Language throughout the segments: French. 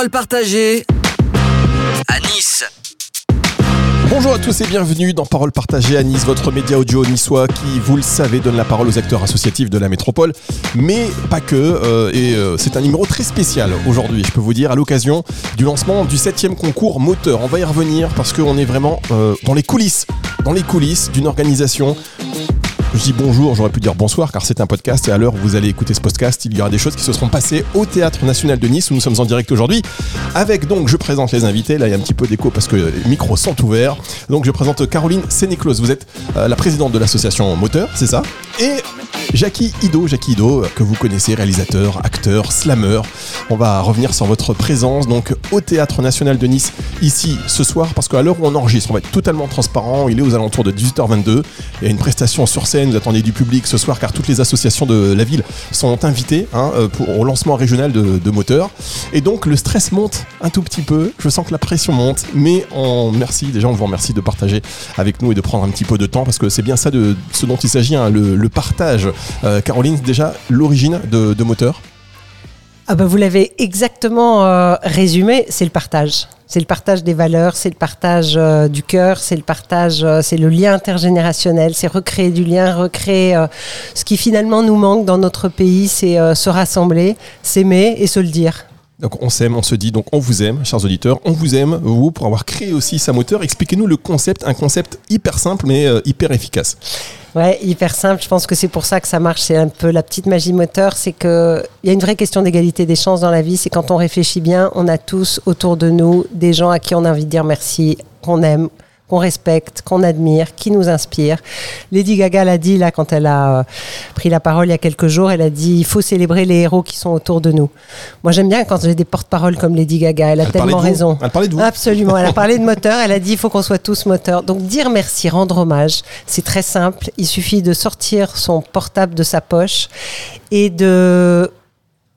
Parole partagée à Nice. Bonjour à tous et bienvenue dans Parole partagée à Nice, votre média audio niçois qui, vous le savez, donne la parole aux acteurs associatifs de la métropole, mais pas que. euh, et euh, c'est un numéro très spécial aujourd'hui, je peux vous dire, à l'occasion du lancement du 7 concours moteur. On va y revenir parce qu'on est vraiment euh, dans les coulisses, dans les coulisses d'une organisation je dis bonjour, j'aurais pu dire bonsoir car c'est un podcast et à l'heure où vous allez écouter ce podcast, il y aura des choses qui se seront passées au Théâtre National de Nice où nous sommes en direct aujourd'hui. Avec donc, je présente les invités, là il y a un petit peu d'écho parce que les micros sont ouverts. Donc je présente Caroline Sénéclose, vous êtes euh, la présidente de l'association Moteur, c'est ça? Et Jackie Ido, Jackie Ido, euh, que vous connaissez, réalisateur, acteur, slammer. On va revenir sur votre présence donc au Théâtre National de Nice ici ce soir parce qu'à l'heure où on enregistre, on va être totalement transparent. Il est aux alentours de 18h22. Il y a une prestation sur scène. Vous attendez du public ce soir car toutes les associations de la ville sont invitées hein, euh, pour, au lancement régional de, moteurs. Et donc le stress monte un tout petit peu. Je sens que la pression monte, mais on merci déjà, on vous remercie de partager avec nous et de prendre un petit peu de temps parce que c'est bien ça de ce dont il s'agit, hein, le partage. Euh, Caroline, déjà l'origine de, moteur. Ah bah vous l'avez exactement euh, résumé, c'est le partage. C'est le partage des valeurs, c'est le partage euh, du cœur, c'est le partage, c'est le lien intergénérationnel, c'est recréer du lien, recréer ce qui finalement nous manque dans notre pays, c'est se rassembler, s'aimer et se le dire. Donc on s'aime, on se dit, donc on vous aime, chers auditeurs, on vous aime, vous, pour avoir créé aussi sa moteur. Expliquez-nous le concept, un concept hyper simple mais euh, hyper efficace. Ouais, hyper simple. Je pense que c'est pour ça que ça marche. C'est un peu la petite magie moteur. C'est que il y a une vraie question d'égalité des chances dans la vie. C'est quand on réfléchit bien, on a tous autour de nous des gens à qui on a envie de dire merci, qu'on aime, qu'on respecte, qu'on admire, qui nous inspire. Lady Gaga l'a dit là quand elle a euh, pris la parole il y a quelques jours. Elle a dit il faut célébrer les héros qui sont autour de nous. Moi j'aime bien quand j'ai des porte-paroles comme Lady Gaga. Elle a Elle tellement raison. Elle parlait de vous. Absolument. Elle a parlé de moteur. Elle a dit il faut qu'on soit tous moteurs. Donc dire merci, rendre hommage, c'est très simple. Il suffit de sortir son portable de sa poche et de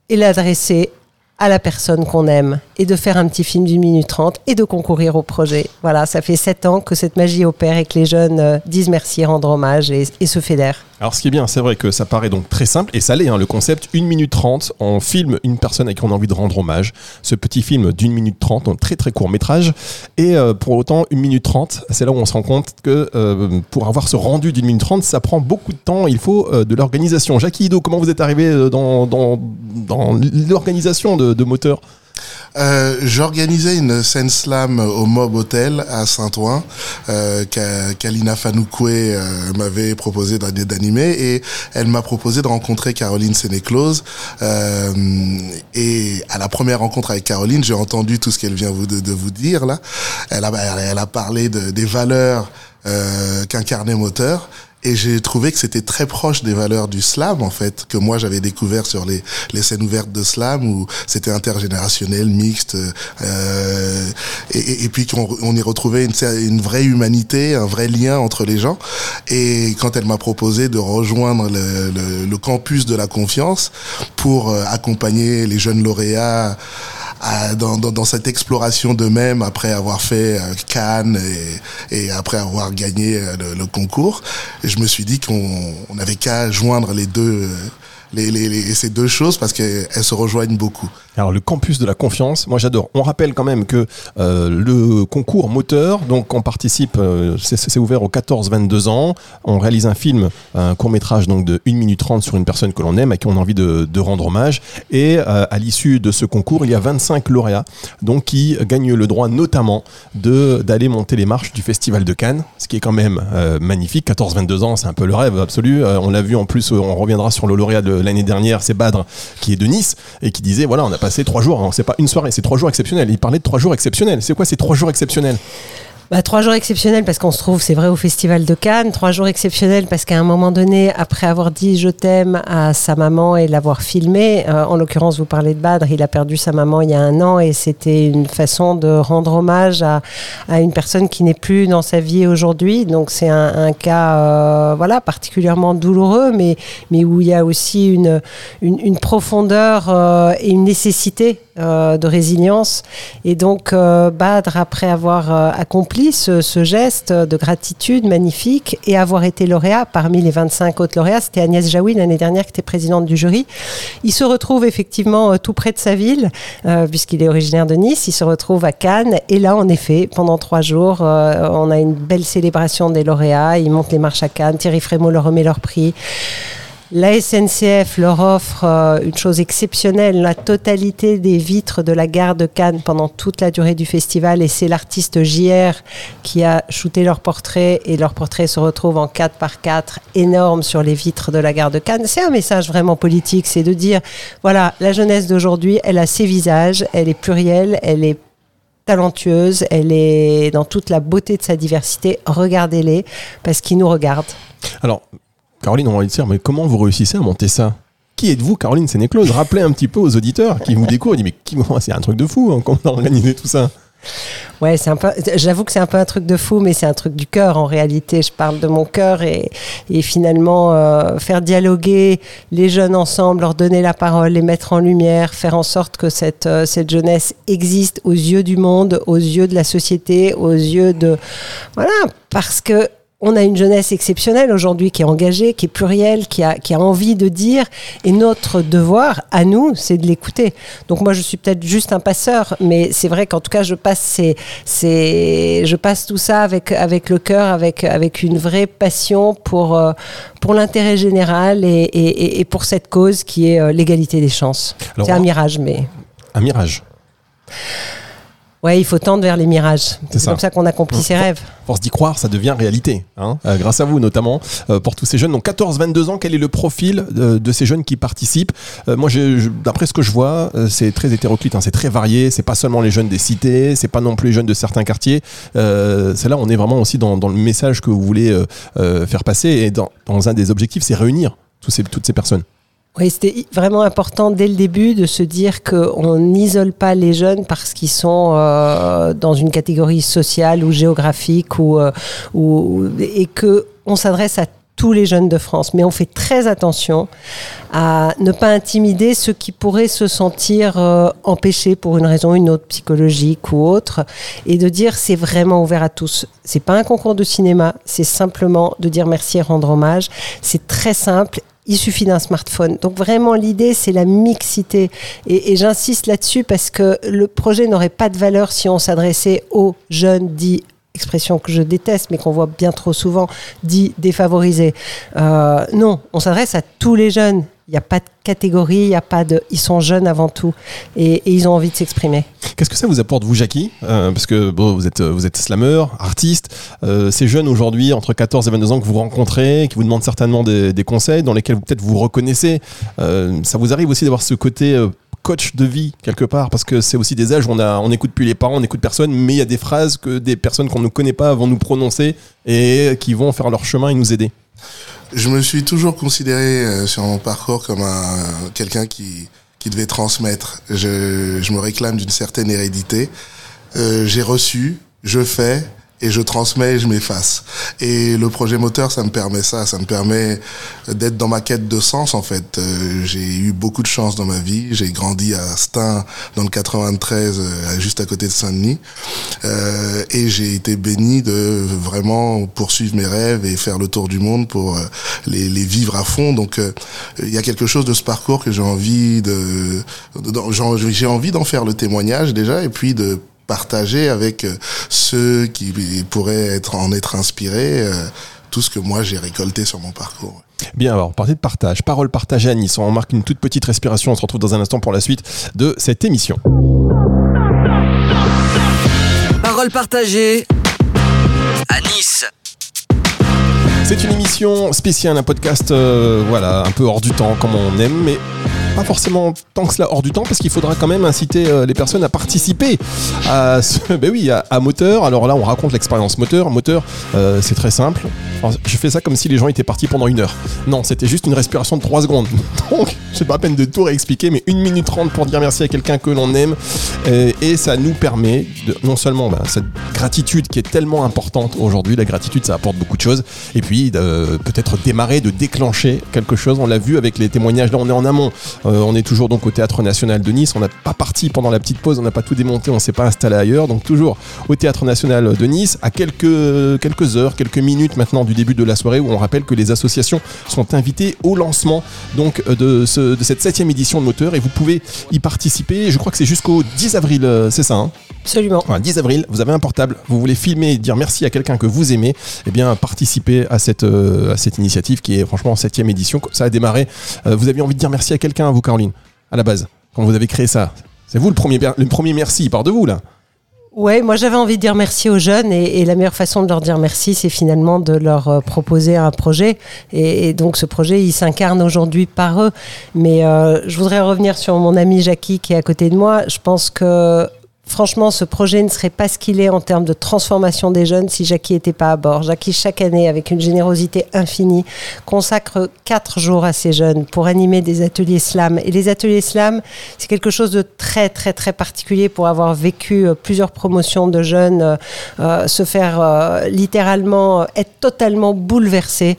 et l'adresser à la personne qu'on aime et de faire un petit film d'une minute trente et de concourir au projet. Voilà, ça fait sept ans que cette magie opère et que les jeunes euh, disent merci, rendent hommage et, se fédèrent. Alors ce qui est bien, c'est vrai que ça paraît donc très simple et ça l'est, hein, le concept 1 minute 30, on filme une personne à qui on a envie de rendre hommage. Ce petit film d'une minute 30, donc très très court métrage. Et euh, pour autant, 1 minute 30, c'est là où on se rend compte que euh, pour avoir ce rendu d'une minute 30, ça prend beaucoup de temps, il faut de l'organisation. Jackie Ido, comment vous êtes arrivé dans l'organisation de, de moteur? Euh, J'organisais une scène slam au Mob Hotel à Saint-Ouen euh, qu'a- qu'Alina Fanoukoué euh, m'avait proposé d'an- d'animer et elle m'a proposé de rencontrer Caroline Sénéclose. Euh, et à la première rencontre avec Caroline j'ai entendu tout ce qu'elle vient de, vous dire là. Elle a, elle a parlé de, des valeurs euh, qu'incarnait Moteur et j'ai trouvé que c'était très proche des valeurs du slam en fait que moi j'avais découvert sur les, les scènes ouvertes de slam où c'était intergénérationnel mixte euh, et, puis qu'on on y retrouvait une, vraie humanité un vrai lien entre les gens. Et quand elle m'a proposé de rejoindre le campus de la confiance pour euh, accompagner les jeunes lauréats à- dans, dans, dans cette exploration d'eux-mêmes après avoir fait euh, Cannes et, et après avoir gagné euh, le, le concours. Je me suis dit qu'on on avait qu'à joindre les deux, euh, les, les, les- ces deux choses parce qu'elles elles se rejoignent beaucoup. Alors le campus de la confiance, moi j'adore. On rappelle quand même que euh, le concours moteur, donc on participe, euh, c'est- ouvert aux 14-22 ans. On réalise un film, un court métrage donc de 1 minute 30 sur une personne que l'on aime, à qui on a envie de, rendre hommage. Et euh, à l'issue de ce concours, il y a 25 lauréats, donc qui gagnent le droit notamment d'aller monter les marches du Festival de Cannes, ce qui est quand même magnifique. 14-22 ans, c'est un peu le rêve absolu. On l'a vu en plus, on reviendra sur le lauréat de l'année dernière, c'est Badr, qui est de Nice et qui disait voilà, on a passé trois jours. hein, c'est pas une soirée, c'est trois jours exceptionnels. Il parlait de trois jours exceptionnels. C'est quoi ces trois jours exceptionnels? Bah, trois jours exceptionnels parce qu'on se trouve, c'est vrai, au Festival de Cannes. Trois jours exceptionnels parce qu'à un moment donné, après avoir dit je t'aime à sa maman et l'avoir filmé, euh, en l'occurrence, vous parlez de Badr, il a perdu sa maman il y a un an et c'était une façon de rendre hommage à, à une personne qui n'est plus dans sa vie aujourd'hui. Donc c'est un, un cas, euh, voilà, particulièrement douloureux, mais mais où il y a aussi une une, une profondeur euh, et une nécessité euh, de résilience. Et donc, euh, Badr, après avoir euh, accompli ce, ce geste de gratitude magnifique et avoir été lauréat parmi les 25 autres lauréats. C'était Agnès Jaoui l'année dernière qui était présidente du jury. Il se retrouve effectivement euh, tout près de sa ville, puisqu'il est originaire de Nice. Il se retrouve à Cannes. Et là, en effet, pendant trois jours, on a une belle célébration des lauréats. Ils montent les marches à Cannes. Thierry Frémaux leur remet leur prix. La SNCF leur offre euh, une chose exceptionnelle, la totalité des vitres de la gare de Cannes pendant toute la durée du festival. Et c'est l'artiste JR qui a shooté leur portrait et leur portrait se retrouve en 4 par 4 énorme sur les vitres de la gare de Cannes. C'est un message vraiment politique, c'est de dire, voilà, la jeunesse d'aujourd'hui, elle a ses visages, elle est plurielle, elle est talentueuse, elle est dans toute la beauté de sa diversité. Regardez-les parce qu'ils nous regardent. Alors, Caroline, on va lui dire, mais comment vous réussissez à monter ça? Qui êtes-vous, Caroline Sénéclose? Rappelez un petit peu aux auditeurs qui vous découvrent. Mais qui- c'est un truc de fou, hein, comment on a organisé tout ça? Ouais, c'est un peu. J'avoue que c'est un peu un truc de fou, mais c'est un truc du cœur en réalité. Je parle de mon cœur et, et finalement euh, faire dialoguer les jeunes ensemble, leur donner la parole, les mettre en lumière, faire en sorte que cette euh, cette jeunesse existe aux yeux du monde, aux yeux de la société, aux yeux de voilà, parce que on a une jeunesse exceptionnelle aujourd'hui qui est engagée, qui est plurielle, qui a, qui a envie de dire. Et notre devoir, à nous, c'est de l'écouter. Donc moi, je suis peut-être juste un passeur, mais c'est vrai qu'en tout cas, je passe, ces- ces- je passe tout ça avec, avec le cœur, avec, avec une vraie passion pour, euh, pour l'intérêt général et, et- et- pour cette cause qui est euh, l'égalité des chances. C'est un mirage, mais Un mirage. Ouais, il faut tendre vers les mirages. C'est comme ça qu'on accomplit ses rêves. Force d'y croire, ça devient réalité. hein, euh, grâce à vous notamment, euh, pour tous ces jeunes. Donc 14-22 ans, quel est le profil de, de ces jeunes qui participent? Euh, Moi, d'après ce que je vois, euh, c'est très hétéroclite, hein, c'est très varié. C'est pas seulement les jeunes des cités, c'est pas non plus les jeunes de certains quartiers. Euh, c'est là, on est vraiment aussi dans, dans le message que vous voulez euh, euh, faire passer. Et dans, dans un des objectifs, c'est réunir tous ces, toutes ces personnes. Oui, c'était vraiment important dès le début de se dire qu'on n'isole pas les jeunes parce qu'ils sont euh, dans une catégorie sociale ou géographique ou, euh, ou- et que on s'adresse à tous les jeunes de France. Mais on fait très attention à ne pas intimider ceux qui pourraient se sentir euh, empêchés pour une raison ou une autre, psychologique ou autre, et de dire c'est vraiment ouvert à tous. C'est pas un concours de cinéma, c'est simplement de dire merci et rendre hommage. C'est très simple il suffit d'un smartphone. Donc vraiment, l'idée, c'est la mixité. Et, j'insiste là-dessus parce que le projet n'aurait pas de valeur si on s'adressait aux jeunes dits expression que je déteste mais qu'on voit bien trop souvent dits défavorisés. Euh, non, on s'adresse à tous les jeunes. Il n'y a pas de catégorie, il y a pas de. Ils sont jeunes avant tout et, ils ont envie de s'exprimer. Qu'est-ce que ça vous apporte, vous, Jackie? Euh, Parce que vous êtes, vous êtes slammer, artiste. Euh, ces jeunes aujourd'hui, entre 14 et 22 ans, que vous rencontrez, qui vous demandent certainement des, conseils, dans lesquels peut-être vous reconnaissez. Euh, ça vous arrive aussi d'avoir ce côté coach de vie, quelque part? Parce que c'est aussi des âges où on a- on n'écoute plus les parents, on n'écoute personne, mais il y a des phrases que des personnes qu'on ne connaît pas vont nous prononcer et qui vont faire leur chemin et nous aider. Je me suis toujours considéré euh, sur mon parcours comme un quelqu'un qui qui devait transmettre. Je, je me réclame d'une certaine hérédité. Euh, J'ai reçu, je fais et je transmets et je m'efface. Et le projet moteur, ça me permet ça. Ça me permet d'être dans ma quête de sens, en fait. Euh, j'ai eu beaucoup de chance dans ma vie. J'ai grandi à Stein, dans le 93, euh, juste à côté de Saint-Denis. Euh, et j'ai été béni de vraiment poursuivre mes rêves et faire le tour du monde pour euh, les, les vivre à fond. Donc, euh, il y a quelque chose de ce parcours que j'ai envie de, j'ai envie d'en faire le témoignage déjà, et puis de partager avec euh, ceux qui pourraient être en être inspirés euh, tout ce que moi j'ai récolté sur mon parcours. Bien, alors, partie de partage, parole partagée à Nice. On marque une toute petite respiration. On se retrouve dans un instant pour la suite de cette émission. Parole partagée à Nice. C'est une émission spéciale, un podcast, euh, voilà, un peu hors du temps, comme on aime, mais pas forcément tant que cela hors du temps, parce qu'il faudra quand même inciter euh, les personnes à participer à, ce, ben oui, à, moteur. Alors là, on raconte l'expérience moteur. Moteur, euh, c'est très simple. Je fais ça comme si les gens étaient partis pendant une heure. Non, c'était juste une respiration de 3 secondes. Donc, c'est pas la peine de tout réexpliquer, mais une minute 30 pour dire merci à quelqu'un que l'on aime. Euh, et ça nous permet de, non seulement ben, cette gratitude qui est tellement importante aujourd'hui, la gratitude ça apporte beaucoup de choses, et puis peut-être démarrer, de déclencher quelque chose. On l'a vu avec les témoignages. Là, on est en amont. Euh, on est toujours donc au Théâtre National de Nice. On n'a pas parti pendant la petite pause. On n'a pas tout démonté. On s'est pas installé ailleurs. Donc toujours au Théâtre National de Nice, à quelques quelques heures, quelques minutes maintenant du début de la soirée, où on rappelle que les associations sont invitées au lancement donc euh, de, ce, de cette septième édition de Moteur et vous pouvez y participer. Je crois que c'est jusqu'au 10 avril, euh, c'est ça. Hein Absolument. Enfin, 10 avril, vous avez un portable, vous voulez filmer et dire merci à quelqu'un que vous aimez, eh bien participez à cette, euh, à cette initiative qui est franchement en septième édition. Ça a démarré. Euh, vous aviez envie de dire merci à quelqu'un, vous Caroline, à la base, quand vous avez créé ça. C'est vous le premier, le premier merci, il part de vous là. Ouais, moi j'avais envie de dire merci aux jeunes et, la meilleure façon de leur dire merci, c'est finalement de leur euh, proposer un projet. Et, et donc ce projet, il s'incarne aujourd'hui par eux. Mais euh, je voudrais revenir sur mon ami Jackie qui est à côté de moi. Je pense que Franchement, ce projet ne serait pas ce qu'il est en termes de transformation des jeunes si Jackie n'était pas à bord. Jackie, chaque année, avec une générosité infinie, consacre quatre jours à ces jeunes pour animer des ateliers slam. Et les ateliers slam, c'est quelque chose de très, très, très particulier pour avoir vécu euh, plusieurs promotions de jeunes euh, euh, se faire littéralement être totalement bouleversés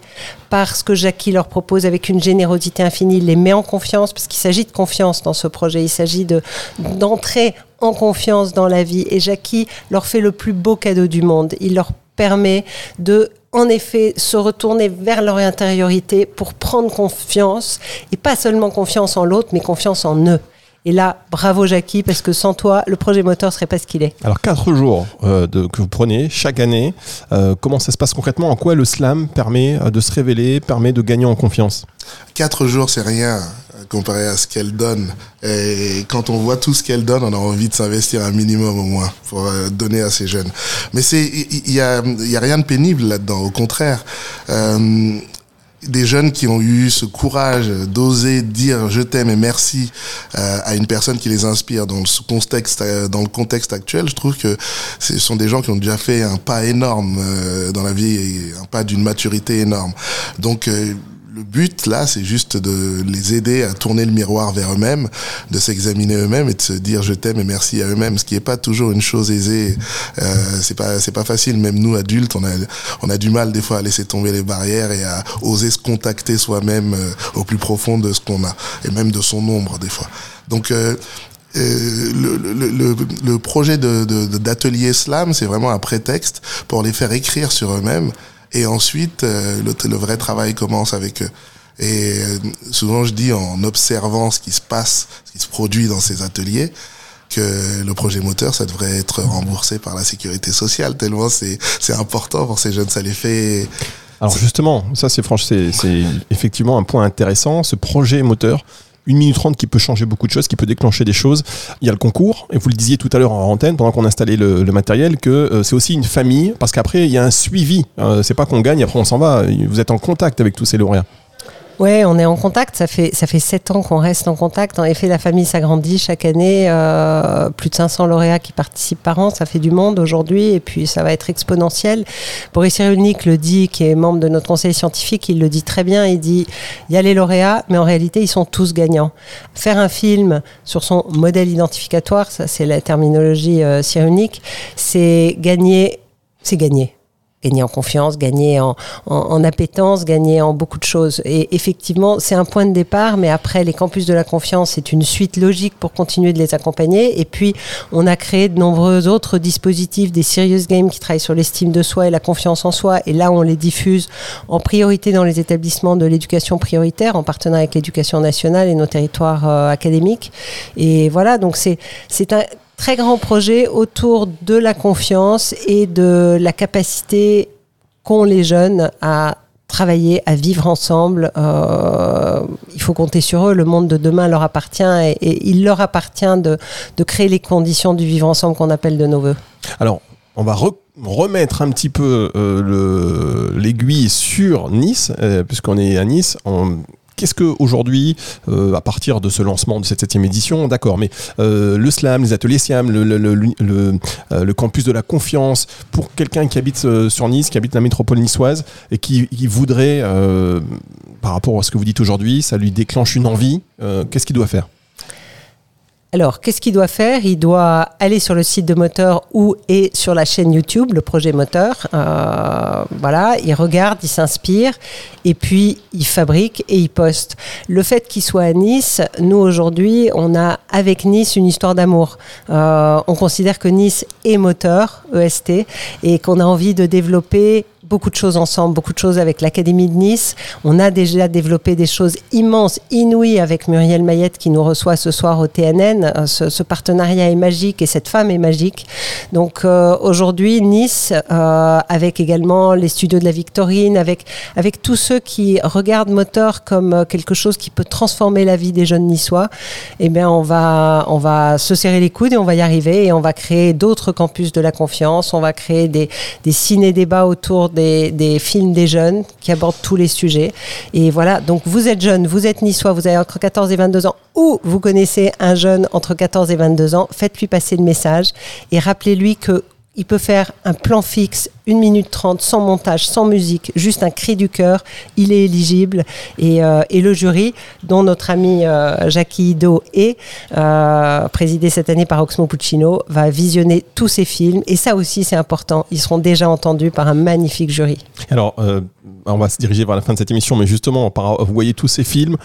par ce que Jackie leur propose avec une générosité infinie. Il les met en confiance parce qu'il s'agit de confiance dans ce projet. Il s'agit de d'entrer en confiance dans la vie. Et Jackie leur fait le plus beau cadeau du monde. Il leur permet de en effet se retourner vers leur intériorité pour prendre confiance et pas seulement confiance en l'autre mais confiance en eux. Et là, bravo Jackie, parce que sans toi, le projet moteur serait pas ce qu'il est. Alors, quatre jours euh, de, que vous prenez chaque année, euh, comment ça se passe concrètement? En quoi le slam permet euh, de se révéler, permet de gagner en confiance? Quatre jours, c'est rien comparé à ce qu'elle donne. Et quand on voit tout ce qu'elle donne, on a envie de s'investir un minimum au moins pour euh, donner à ces jeunes. Mais c'est, il y, a, y a rien de pénible là-dedans. Au contraire. Euh, des jeunes qui ont eu ce courage d'oser dire je t'aime et merci euh, à une personne qui les inspire dans ce contexte dans le contexte actuel je trouve que ce sont des gens qui ont déjà fait un pas énorme dans la vie un pas d'une maturité énorme donc le but là, c'est juste de les aider à tourner le miroir vers eux-mêmes, de s'examiner eux-mêmes et de se dire je t'aime et merci à eux-mêmes, ce qui est pas toujours une chose aisée. Euh, c'est pas c'est pas facile. Même nous adultes, on a on a du mal des fois à laisser tomber les barrières et à oser se contacter soi-même euh, au plus profond de ce qu'on a et même de son ombre des fois. Donc euh, euh, le, le, le, le, projet de, de, d'atelier slam, c'est vraiment un prétexte pour les faire écrire sur eux-mêmes et ensuite, euh, le, vrai travail commence avec eux. Et euh, souvent, je dis en observant ce qui se passe, ce qui se produit dans ces ateliers, que le projet moteur, ça devrait être remboursé par la sécurité sociale, tellement c'est, important pour ces jeunes, ça les fait... Alors justement, ça c'est franchement, c'est effectivement un point intéressant, ce projet moteur, une minute trente qui peut changer beaucoup de choses, qui peut déclencher des choses. Il y a le concours, et vous le disiez tout à l'heure en antenne, pendant qu'on installait le, matériel, que euh, c'est aussi une famille, parce qu'après, il y a un suivi. Euh, c'est pas qu'on gagne, après on s'en va. Vous êtes en contact avec tous ces lauréats. Ouais, on est en contact. Ça fait ça fait sept ans qu'on reste en contact. En effet, la famille s'agrandit chaque année. Euh, plus de 500 lauréats qui participent par an. Ça fait du monde aujourd'hui, et puis ça va être exponentiel. Boris Cyrulnik le dit, qui est membre de notre conseil scientifique, il le dit très bien. Il dit il y a les lauréats, mais en réalité, ils sont tous gagnants. Faire un film sur son modèle identificatoire, ça c'est la terminologie euh, c'est gagner, c'est gagner gagner en confiance, gagner en, en, en, appétence, gagner en beaucoup de choses. Et effectivement, c'est un point de départ, mais après, les campus de la confiance, c'est une suite logique pour continuer de les accompagner. Et puis, on a créé de nombreux autres dispositifs, des serious games qui travaillent sur l'estime de soi et la confiance en soi. Et là, on les diffuse en priorité dans les établissements de l'éducation prioritaire, en partenariat avec l'éducation nationale et nos territoires euh, académiques. Et voilà, donc c'est un très grand projet autour de la confiance et de la capacité qu'ont les jeunes à travailler, à vivre ensemble. Euh, il faut compter sur eux. Le monde de demain leur appartient et, il leur appartient de, créer les conditions du vivre ensemble qu'on appelle de nos voeux. Alors, on va re remettre un petit peu euh, l'aiguille sur Nice, euh, puisqu'on est à Nice. Qu'est-ce que aujourd'hui, euh, à partir de ce lancement de cette septième édition, d'accord, mais euh, le slam, les ateliers SIAM, le, le, euh, campus de la confiance, pour quelqu'un qui habite euh, sur Nice, qui habite la métropole niçoise et qui, voudrait, euh, par rapport à ce que vous dites aujourd'hui, ça lui déclenche une envie, qu'est-ce qu'il doit faire? Alors, qu'est-ce qu'il doit faire? Il doit aller sur le site de Moteur ou et sur la chaîne YouTube, le projet Moteur. Euh, voilà, il regarde, il s'inspire et puis il fabrique et il poste. Le fait qu'il soit à Nice, nous aujourd'hui, on a avec Nice une histoire d'amour. Euh, on considère que Nice est Moteur, EST, et qu'on a envie de développer beaucoup de choses ensemble, beaucoup de choses avec l'Académie de Nice. On a déjà développé des choses immenses, inouïes avec Muriel Mayette qui nous reçoit ce soir au TNN. Euh, ce, partenariat est magique et cette femme est magique. Donc euh, aujourd'hui, Nice, euh, avec également les studios de la Victorine, avec, avec tous ceux qui regardent Moteur comme quelque chose qui peut transformer la vie des jeunes niçois, eh bien on va, on va se serrer les coudes et on va y arriver et on va créer d'autres campus de la confiance, on va créer des, des ciné-débats autour des, films des jeunes qui abordent tous les sujets. Et voilà, donc vous êtes jeune, vous êtes niçois, vous avez entre 14 et 22 ans, ou vous connaissez un jeune entre 14 et 22 ans, faites-lui passer le message et rappelez-lui que il peut faire un plan fixe, 1 minute 30, sans montage, sans musique, juste un cri du cœur. Il est éligible. Et, euh, et le jury, dont notre ami euh, Jackie Ido est, euh, présidé cette année par Oxmo Puccino, va visionner tous ces films. Et ça aussi, c'est important. Ils seront déjà entendus par un magnifique jury. Alors, on va se diriger vers la fin de cette émission, mais justement, vous voyez tous ces films.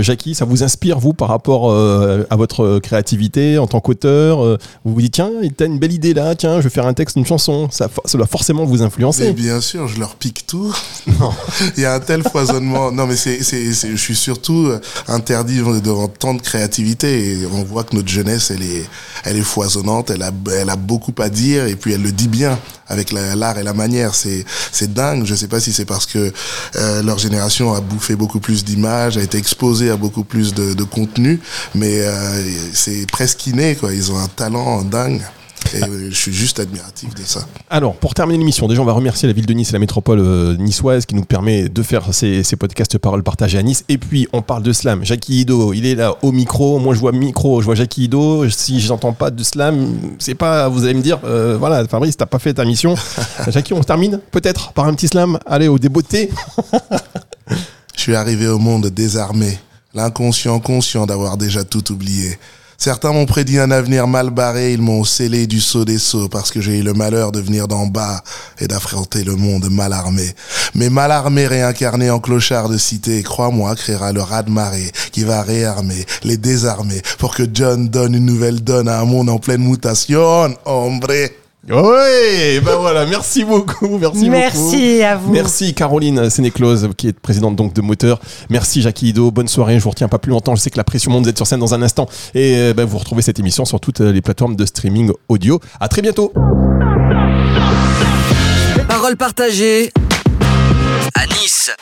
Jackie, ça vous inspire, vous, par rapport à votre créativité en tant qu'auteur Vous vous dites, tiens, t'as une belle idée là, tiens, je vais faire un texte, une chanson. Ça, ça doit forcément vous influencer. Mais bien sûr, je leur pique tout. Non. Il y a un tel foisonnement. Non, mais c'est, c'est, c'est, je suis surtout interdit devant tant de créativité. Et on voit que notre jeunesse, elle est, elle est foisonnante. Elle a, elle a beaucoup à dire et puis elle le dit bien avec la, l'art et la manière. C'est, c'est dingue. Je sais pas si c'est parce que euh, leur génération a bouffé beaucoup plus d'images, a été exposée à beaucoup plus de, de contenu, mais euh, c'est presque inné, quoi. Ils ont un talent dingue. Et euh, je suis juste admiratif de ça. Alors, pour terminer l'émission, déjà, on va remercier la ville de Nice et la métropole euh, niçoise qui nous permet de faire ces, ces podcasts paroles partagées à Nice. Et puis, on parle de slam. Jackie Ido, il est là au micro. Moi, je vois micro, je vois Jackie Ido. Si j'entends pas de slam, c'est pas, vous allez me dire, euh, voilà, Fabrice, t'as pas fait ta mission. Jackie, on termine peut-être par un petit slam. Allez, au débeauté. je suis arrivé au monde désarmé, l'inconscient conscient d'avoir déjà tout oublié. Certains m'ont prédit un avenir mal barré, ils m'ont scellé du saut des sauts parce que j'ai eu le malheur de venir d'en bas et d'affronter le monde mal armé. Mais mal armé réincarné en clochard de cité, crois-moi, créera le raz de marée qui va réarmer, les désarmer pour que John donne une nouvelle donne à un monde en pleine mutation, hombre. Oui, ben voilà, merci beaucoup, merci, merci beaucoup. à vous. Merci Caroline Sénéclose, qui est présidente donc de Moteur. Merci Jackie Ido, bonne soirée, je vous retiens pas plus longtemps, je sais que la pression monte, vous êtes sur scène dans un instant. Et ben, vous retrouvez cette émission sur toutes les plateformes de streaming audio. À très bientôt. Parole partagée à Nice.